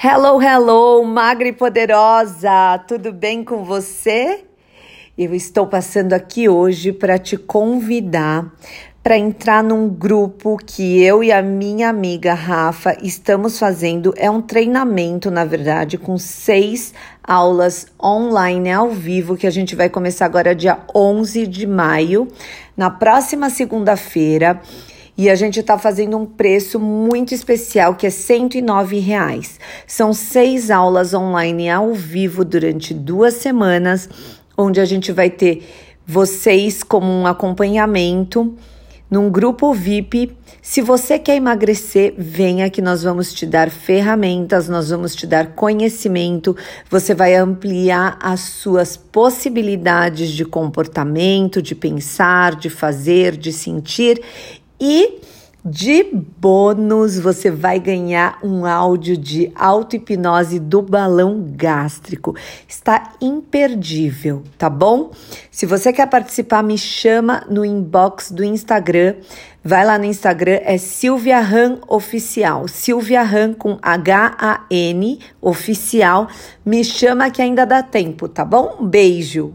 Hello, hello, magra e poderosa, tudo bem com você? Eu estou passando aqui hoje para te convidar para entrar num grupo que eu e a minha amiga Rafa estamos fazendo. É um treinamento, na verdade, com seis aulas online ao vivo que a gente vai começar agora dia 11 de maio, na próxima segunda-feira. E a gente está fazendo um preço muito especial, que é 109 reais. São seis aulas online ao vivo durante duas semanas, onde a gente vai ter vocês como um acompanhamento num grupo VIP. Se você quer emagrecer, venha que nós vamos te dar ferramentas, nós vamos te dar conhecimento, você vai ampliar as suas possibilidades de comportamento, de pensar, de fazer, de sentir e de bônus, você vai ganhar um áudio de auto-hipnose do balão gástrico. Está imperdível, tá bom? Se você quer participar, me chama no inbox do Instagram. Vai lá no Instagram, é Silvia Han Oficial. Silvia Han com H-A-N Oficial. Me chama que ainda dá tempo, tá bom? Um beijo!